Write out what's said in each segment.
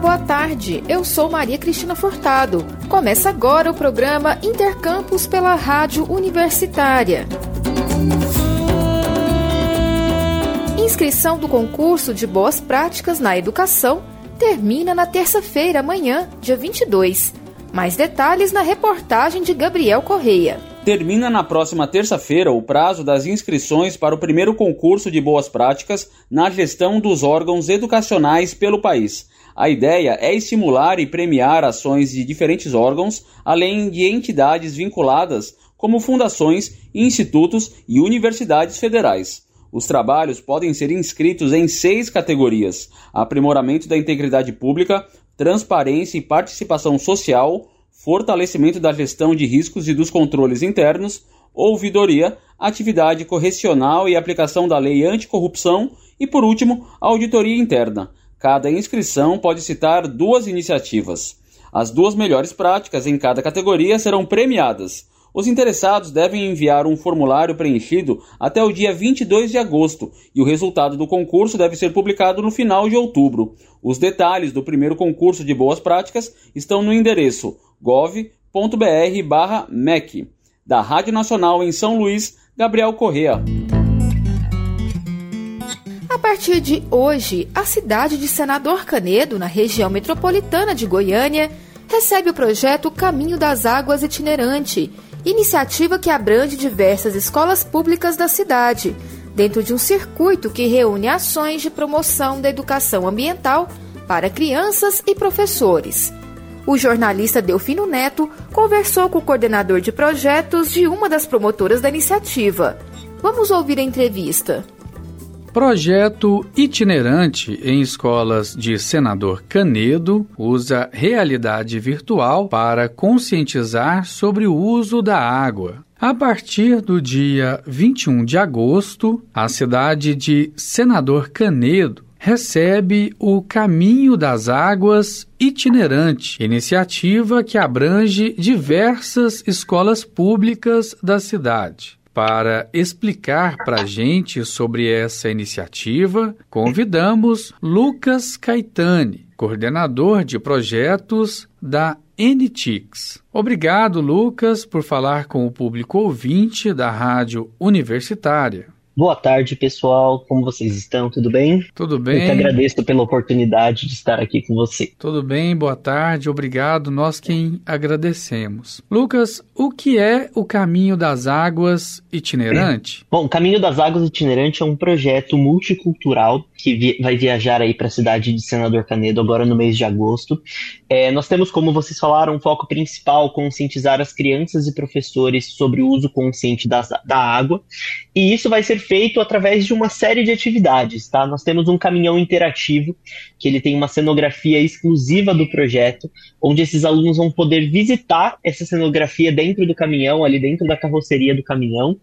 Boa tarde. Eu sou Maria Cristina Furtado. Começa agora o programa Intercampus pela Rádio Universitária. Inscrição do concurso de Boas Práticas na Educação termina na terça-feira, amanhã, dia 22. Mais detalhes na reportagem de Gabriel Correia. Termina na próxima terça-feira o prazo das inscrições para o primeiro concurso de boas práticas na gestão dos órgãos educacionais pelo país. A ideia é estimular e premiar ações de diferentes órgãos, além de entidades vinculadas, como fundações, institutos e universidades federais. Os trabalhos podem ser inscritos em seis categorias: aprimoramento da integridade pública, transparência e participação social, fortalecimento da gestão de riscos e dos controles internos, ouvidoria, atividade correcional e aplicação da lei anticorrupção e, por último, auditoria interna. Cada inscrição pode citar duas iniciativas. As duas melhores práticas em cada categoria serão premiadas. Os interessados devem enviar um formulário preenchido até o dia 22 de agosto e o resultado do concurso deve ser publicado no final de outubro. Os detalhes do primeiro concurso de boas práticas estão no endereço gov.br/mec. Da Rádio Nacional em São Luís, Gabriel Correa. A partir de hoje, a cidade de Senador Canedo, na região metropolitana de Goiânia, recebe o projeto Caminho das Águas Itinerante, iniciativa que abrange diversas escolas públicas da cidade, dentro de um circuito que reúne ações de promoção da educação ambiental para crianças e professores. O jornalista Delfino Neto conversou com o coordenador de projetos de uma das promotoras da iniciativa. Vamos ouvir a entrevista. Projeto itinerante em escolas de Senador Canedo usa realidade virtual para conscientizar sobre o uso da água. A partir do dia 21 de agosto, a cidade de Senador Canedo recebe o Caminho das Águas Itinerante, iniciativa que abrange diversas escolas públicas da cidade. Para explicar para a gente sobre essa iniciativa, convidamos Lucas Caetani, coordenador de projetos da NTIX. Obrigado, Lucas, por falar com o público ouvinte da Rádio Universitária. Boa tarde, pessoal. Como vocês estão? Tudo bem? Tudo bem. Eu te agradeço pela oportunidade de estar aqui com você. Tudo bem, boa tarde, obrigado. Nós quem agradecemos. Lucas, o que é o Caminho das Águas Itinerante? Bom, o Caminho das Águas Itinerante é um projeto multicultural que vi vai viajar aí para a cidade de Senador Canedo agora no mês de agosto. É, nós temos, como vocês falaram, um foco principal conscientizar as crianças e professores sobre o uso consciente das, da água. E isso vai ser feito através de uma série de atividades, tá? Nós temos um caminhão interativo, que ele tem uma cenografia exclusiva do projeto, onde esses alunos vão poder visitar essa cenografia dentro do caminhão, ali dentro da carroceria do caminhão,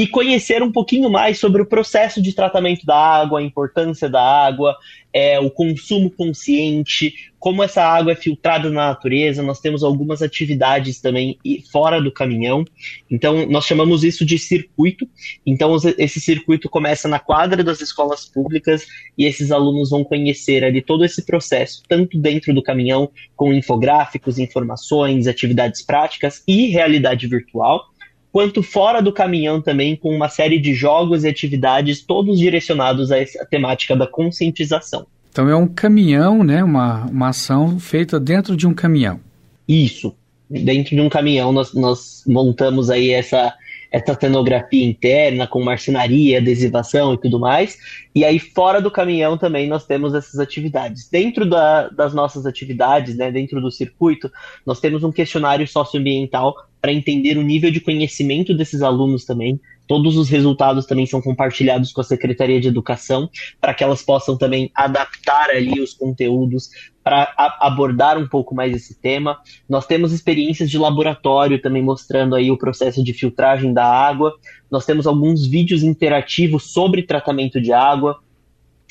e conhecer um pouquinho mais sobre o processo de tratamento da água, a importância da água, é, o consumo consciente, como essa água é filtrada na natureza. Nós temos algumas atividades também fora do caminhão. Então, nós chamamos isso de circuito. Então, esse circuito começa na quadra das escolas públicas e esses alunos vão conhecer ali todo esse processo, tanto dentro do caminhão, com infográficos, informações, atividades práticas e realidade virtual quanto fora do caminhão também, com uma série de jogos e atividades, todos direcionados a essa temática da conscientização. Então é um caminhão, né? Uma, uma ação feita dentro de um caminhão. Isso. Dentro de um caminhão nós, nós montamos aí essa, essa cenografia interna com marcenaria, adesivação e tudo mais. E aí fora do caminhão também nós temos essas atividades. Dentro da, das nossas atividades, né, dentro do circuito, nós temos um questionário socioambiental para entender o nível de conhecimento desses alunos também. Todos os resultados também são compartilhados com a Secretaria de Educação, para que elas possam também adaptar ali os conteúdos para abordar um pouco mais esse tema. Nós temos experiências de laboratório também mostrando aí o processo de filtragem da água. Nós temos alguns vídeos interativos sobre tratamento de água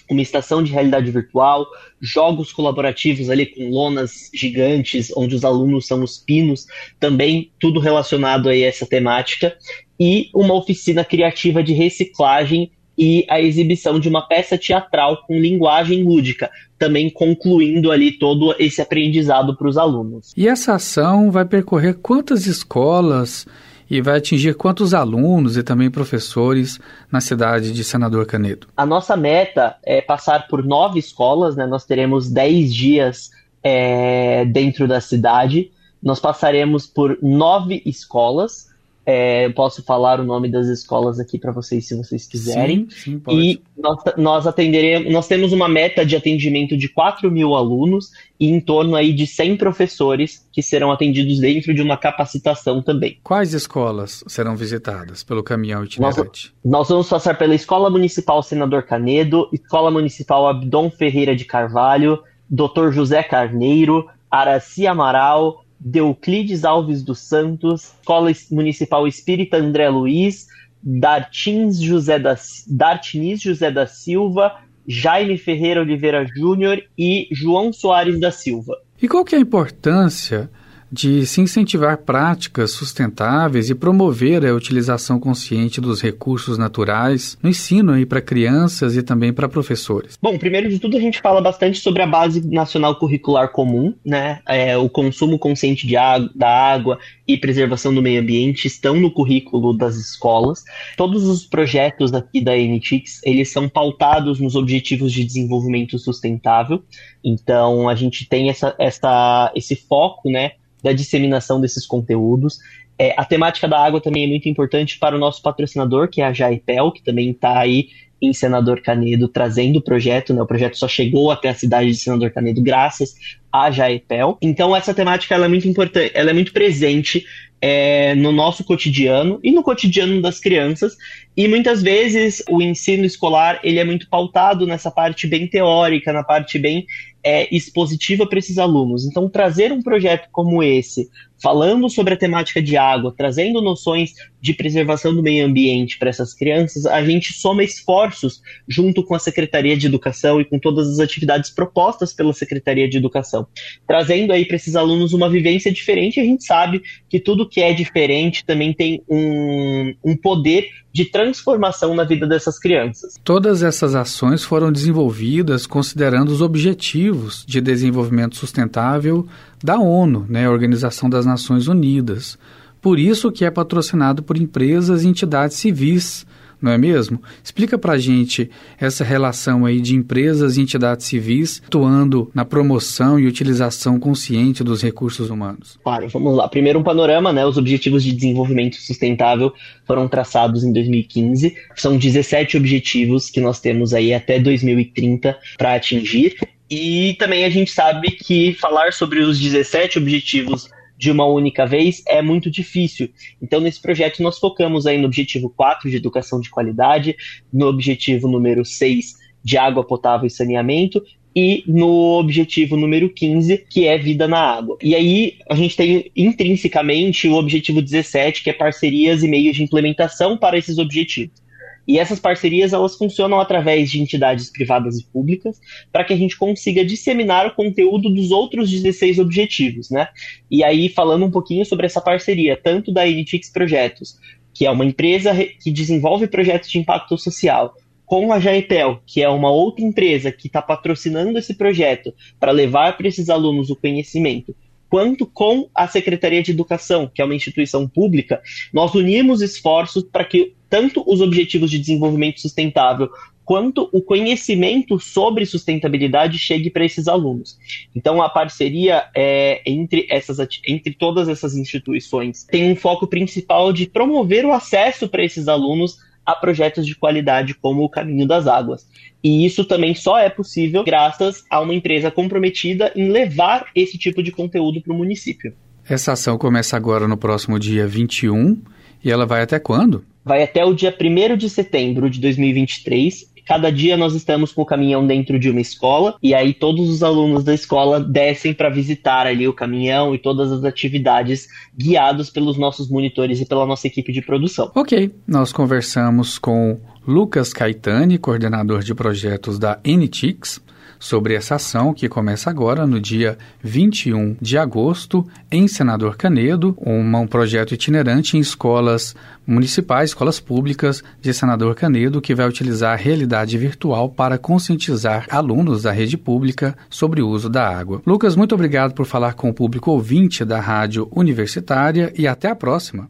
uma estação de realidade virtual, jogos colaborativos ali com lonas gigantes, onde os alunos são os pinos, também tudo relacionado a essa temática, e uma oficina criativa de reciclagem e a exibição de uma peça teatral com linguagem lúdica, também concluindo ali todo esse aprendizado para os alunos. E essa ação vai percorrer quantas escolas e vai atingir quantos alunos e também professores na cidade de Senador Canedo? A nossa meta é passar por nove escolas, né? Nós teremos dez dias é, dentro da cidade. Nós passaremos por nove escolas é, eu posso falar o nome das escolas aqui para vocês, se vocês quiserem. Sim, sim, pode. E nós, nós atenderemos, nós temos uma meta de atendimento de 4 mil alunos e em torno aí de 100 professores que serão atendidos dentro de uma capacitação também. Quais escolas serão visitadas pelo caminhão itinerante? Nós, nós vamos passar pela Escola Municipal Senador Canedo, Escola Municipal Abdon Ferreira de Carvalho, Dr. José Carneiro, Araci Amaral, Deuclides Alves dos Santos, Escola Municipal Espírita André Luiz, Dartins José da, Dartins José da Silva, Jaime Ferreira Oliveira Júnior e João Soares da Silva. E qual que é a importância de se incentivar práticas sustentáveis e promover a utilização consciente dos recursos naturais no ensino aí para crianças e também para professores? Bom, primeiro de tudo a gente fala bastante sobre a base nacional curricular comum, né? É, o consumo consciente de água, da água e preservação do meio ambiente estão no currículo das escolas. Todos os projetos aqui da NTICS, eles são pautados nos objetivos de desenvolvimento sustentável. Então a gente tem essa, essa, esse foco, né? Da disseminação desses conteúdos. É, a temática da água também é muito importante para o nosso patrocinador, que é a Jaipel, que também está aí em Senador Canedo trazendo o projeto, né? O projeto só chegou até a cidade de Senador Canedo graças a Jaipel. Então essa temática ela é muito importante, ela é muito presente é, no nosso cotidiano e no cotidiano das crianças. E muitas vezes o ensino escolar ele é muito pautado nessa parte bem teórica, na parte bem é, expositiva para esses alunos. Então, trazer um projeto como esse, falando sobre a temática de água, trazendo noções de preservação do meio ambiente para essas crianças, a gente soma esforços junto com a Secretaria de Educação e com todas as atividades propostas pela Secretaria de Educação, trazendo aí para esses alunos uma vivência diferente. A gente sabe que tudo que é diferente também tem um, um poder de transformação na vida dessas crianças. Todas essas ações foram desenvolvidas considerando os objetivos de desenvolvimento sustentável da ONU, né, Organização das Nações Unidas. Por isso que é patrocinado por empresas e entidades civis, não é mesmo? Explica para gente essa relação aí de empresas e entidades civis atuando na promoção e utilização consciente dos recursos humanos. Claro, vamos lá. Primeiro um panorama, né? Os Objetivos de Desenvolvimento Sustentável foram traçados em 2015. São 17 objetivos que nós temos aí até 2030 para atingir. E também a gente sabe que falar sobre os 17 objetivos de uma única vez é muito difícil. Então, nesse projeto, nós focamos aí no objetivo 4 de educação de qualidade, no objetivo número 6 de água potável e saneamento e no objetivo número 15, que é vida na água. E aí a gente tem intrinsecamente o objetivo 17, que é parcerias e meios de implementação para esses objetivos. E essas parcerias elas funcionam através de entidades privadas e públicas para que a gente consiga disseminar o conteúdo dos outros 16 objetivos, né? E aí falando um pouquinho sobre essa parceria, tanto da Initix Projetos, que é uma empresa que desenvolve projetos de impacto social, com a Jaipel, que é uma outra empresa que está patrocinando esse projeto para levar para esses alunos o conhecimento, quanto com a Secretaria de Educação, que é uma instituição pública, nós unimos esforços para que tanto os objetivos de desenvolvimento sustentável quanto o conhecimento sobre sustentabilidade chegue para esses alunos. Então, a parceria é, entre, essas, entre todas essas instituições tem um foco principal de promover o acesso para esses alunos a projetos de qualidade como o Caminho das Águas. E isso também só é possível graças a uma empresa comprometida em levar esse tipo de conteúdo para o município. Essa ação começa agora no próximo dia 21 e ela vai até quando? Vai até o dia 1 de setembro de 2023. Cada dia nós estamos com o caminhão dentro de uma escola e aí todos os alunos da escola descem para visitar ali o caminhão e todas as atividades guiados pelos nossos monitores e pela nossa equipe de produção. Ok, nós conversamos com Lucas Caetani, coordenador de projetos da NTICS, sobre essa ação que começa agora no dia 21 de agosto em Senador Canedo, um projeto itinerante em escolas municipais, escolas públicas de Senador Canedo, que vai utilizar a realidade virtual para conscientizar alunos da rede pública sobre o uso da água. Lucas, muito obrigado por falar com o público ouvinte da Rádio Universitária e até a próxima.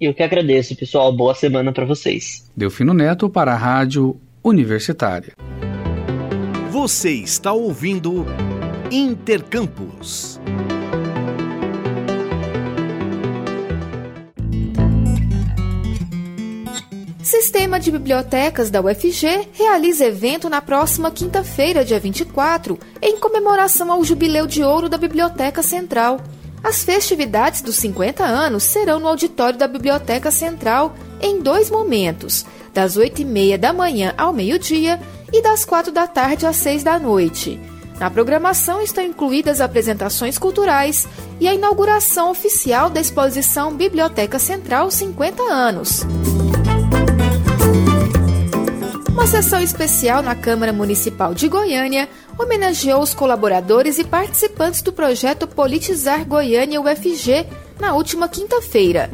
Eu que agradeço, pessoal. Boa semana para vocês. Delfino Neto para a Rádio Universitária. Você está ouvindo Intercampus. Sistema de Bibliotecas da UFG realiza evento na próxima quinta-feira, dia 24, em comemoração ao Jubileu de Ouro da Biblioteca Central. As festividades dos 50 anos serão no auditório da Biblioteca Central em dois momentos, das 8h30 da manhã ao meio-dia e das 4 da tarde às 6 da noite. Na programação estão incluídas apresentações culturais e a inauguração oficial da exposição Biblioteca Central 50 anos. Uma sessão especial na Câmara Municipal de Goiânia homenageou os colaboradores e participantes do projeto Politizar Goiânia UFG na última quinta-feira.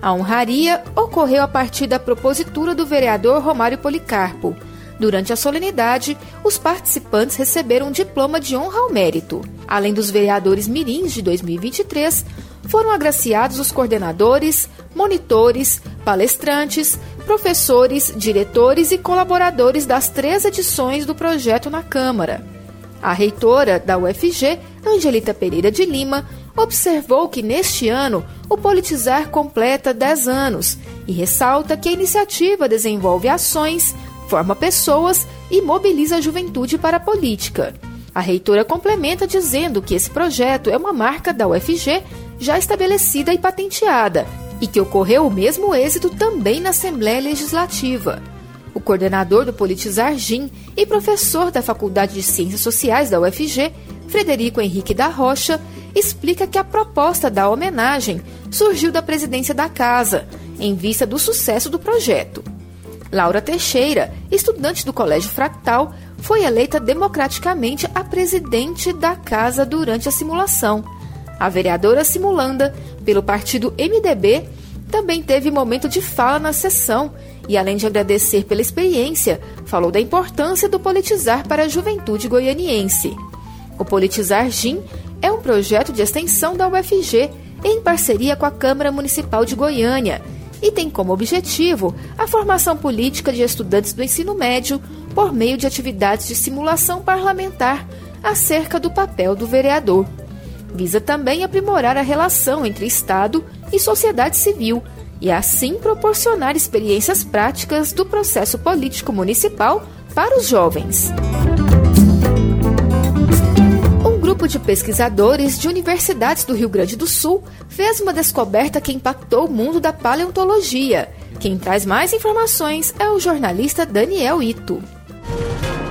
A honraria ocorreu a partir da propositura do vereador Romário Policarpo. Durante a solenidade, os participantes receberam um diploma de honra ao mérito. Além dos vereadores mirins de 2023, foram agraciados os coordenadores, monitores, palestrantes, professores, diretores e colaboradores das três edições do projeto na Câmara. A reitora da UFG, Angelita Pereira de Lima, observou que neste ano o Politizar completa 10 anos e ressalta que a iniciativa desenvolve ações, forma pessoas e mobiliza a juventude para a política. A reitora complementa dizendo que esse projeto é uma marca da UFG já estabelecida e patenteada e que ocorreu o mesmo êxito também na Assembleia Legislativa. O coordenador do Politizar GIM e professor da Faculdade de Ciências Sociais da UFG, Frederico Henrique da Rocha, explica que a proposta da homenagem surgiu da presidência da casa, em vista do sucesso do projeto. Laura Teixeira, estudante do Colégio Fractal, foi eleita democraticamente a presidente da casa durante a simulação. A vereadora simulanda, pelo partido MDB, também teve momento de fala na sessão e, além de agradecer pela experiência, falou da importância do politizar para a juventude goianiense. O Politizar GIM é um projeto de extensão da UFG em parceria com a Câmara Municipal de Goiânia e tem como objetivo a formação política de estudantes do ensino médio por meio de atividades de simulação parlamentar acerca do papel do vereador. Visa também aprimorar a relação entre Estado e sociedade civil e assim proporcionar experiências práticas do processo político municipal para os jovens. Grupo de pesquisadores de universidades do Rio Grande do Sul fez uma descoberta que impactou o mundo da paleontologia. Quem traz mais informações é o jornalista Daniel Ito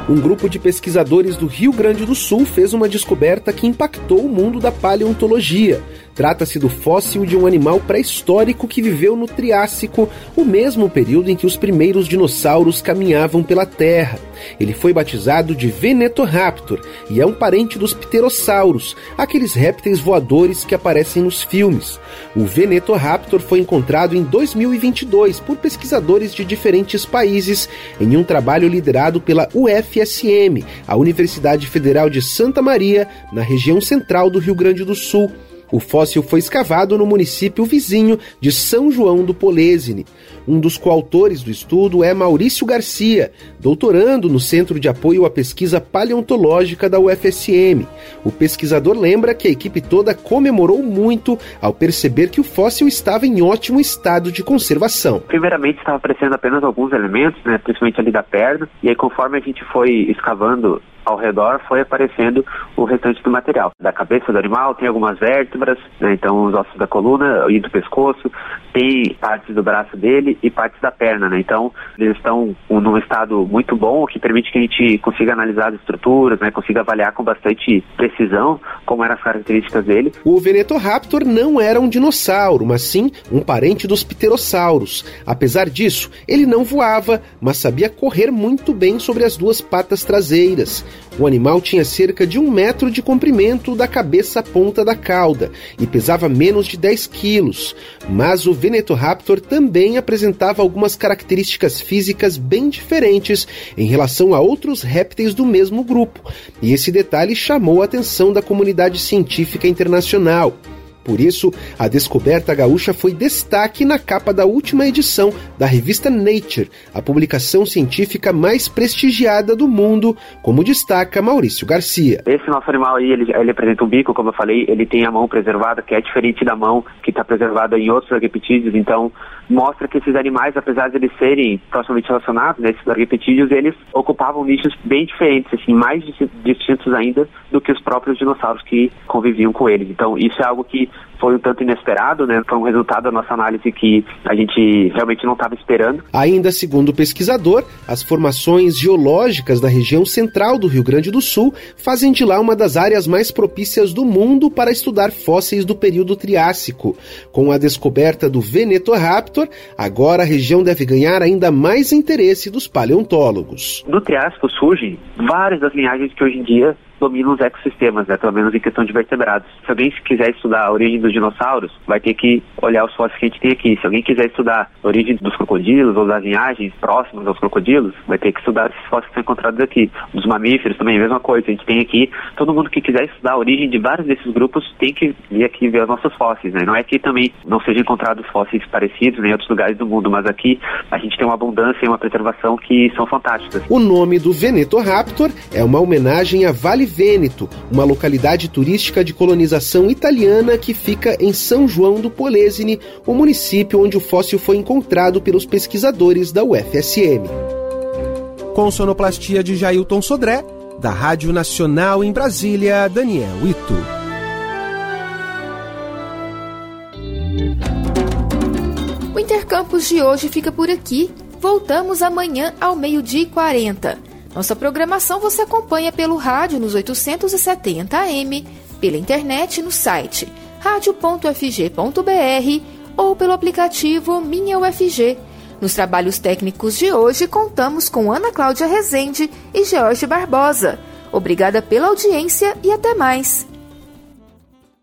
um grupo de pesquisadores do Rio Grande do Sul fez uma descoberta que impactou o mundo da paleontologia. Trata-se do fóssil de um animal pré-histórico que viveu no Triássico, o mesmo período em que os primeiros dinossauros caminhavam pela Terra. Ele foi batizado de Venetoraptor e é um parente dos pterossauros, aqueles répteis voadores que aparecem nos filmes. O Venetoraptor foi encontrado em 2022 por pesquisadores de diferentes países em um trabalho liderado pela UFSM, a Universidade Federal de Santa Maria, na região central do Rio Grande do Sul. O fóssil foi escavado no município vizinho de São João do Polesine. Um dos coautores do estudo é Maurício Garcia, doutorando no Centro de Apoio à Pesquisa Paleontológica da UFSM. O pesquisador lembra que a equipe toda comemorou muito ao perceber que o fóssil estava em ótimo estado de conservação. Primeiramente estava aparecendo apenas alguns elementos, né, principalmente ali da perna, e aí conforme a gente foi escavando ao redor foi aparecendo o restante do material. Da cabeça do animal tem algumas vértebras, né, então os ossos da coluna e do pescoço, tem partes do braço dele e partes da perna, né? Então eles estão num estado muito bom, que permite que a gente consiga analisar as estruturas, né, consiga avaliar com bastante precisão como eram as características dele. O Venetoraptor não era um dinossauro, mas sim um parente dos pterossauros. Apesar disso, ele não voava, mas sabia correr muito bem sobre as duas patas traseiras. O animal tinha cerca de um metro de comprimento da cabeça à ponta da cauda e pesava menos de 10 quilos. Mas o Venetoraptor também apresentava algumas características físicas bem diferentes em relação a outros répteis do mesmo grupo, e esse detalhe chamou a atenção da comunidade científica internacional. Por isso, a descoberta gaúcha foi destaque na capa da última edição da revista Nature, a publicação científica mais prestigiada do mundo, como destaca Maurício Garcia. Esse nosso animal aí, ele, ele apresenta um bico, como eu falei, ele tem a mão preservada, que é diferente da mão que está preservada em outros arquipetídeos, então mostra que esses animais, apesar de eles serem proximamente relacionados, né, esses arquipetídeos, eles ocupavam nichos bem diferentes, assim, mais distintos ainda do que os próprios dinossauros que conviviam com eles. Então, isso é algo que foi um tanto inesperado, né? Foi um resultado da nossa análise que a gente realmente não estava esperando. Ainda segundo o pesquisador, as formações geológicas da região central do Rio Grande do Sul fazem de lá uma das áreas mais propícias do mundo para estudar fósseis do período Triássico. Com a descoberta do Venetoraptor, agora a região deve ganhar ainda mais interesse dos paleontólogos. Do Triássico surgem várias das linhagens que hoje em dia dominam os ecossistemas, né, pelo menos em questão de vertebrados. Se alguém quiser estudar a origem dos dinossauros, vai ter que olhar os fósseis que a gente tem aqui. Se alguém quiser estudar a origem dos crocodilos ou das linhagens próximas aos crocodilos, vai ter que estudar esses fósseis que são encontrados aqui. Dos mamíferos também, a mesma coisa. A gente tem aqui, todo mundo que quiser estudar a origem de vários desses grupos tem que vir aqui ver os nossos fósseis, né? Não é que também não sejam encontrados fósseis parecidos né, em outros lugares do mundo, mas aqui a gente tem uma abundância e uma preservação que são fantásticas. O nome do Venetoraptor é uma homenagem a Vale Vêneto, uma localidade turística de colonização italiana que fica em São João do Polesine, o município onde o fóssil foi encontrado pelos pesquisadores da UFSM. Com sonoplastia de Jailton Sodré, da Rádio Nacional em Brasília, Daniel Ito. O Intercampus de hoje fica por aqui. Voltamos amanhã ao meio-dia e 40. Nossa programação você acompanha pelo rádio nos 870 AM, pela internet no site radio.fg.br ou pelo aplicativo Minha UFG. Nos trabalhos técnicos de hoje contamos com Ana Cláudia Rezende e George Barbosa. Obrigada pela audiência e até mais.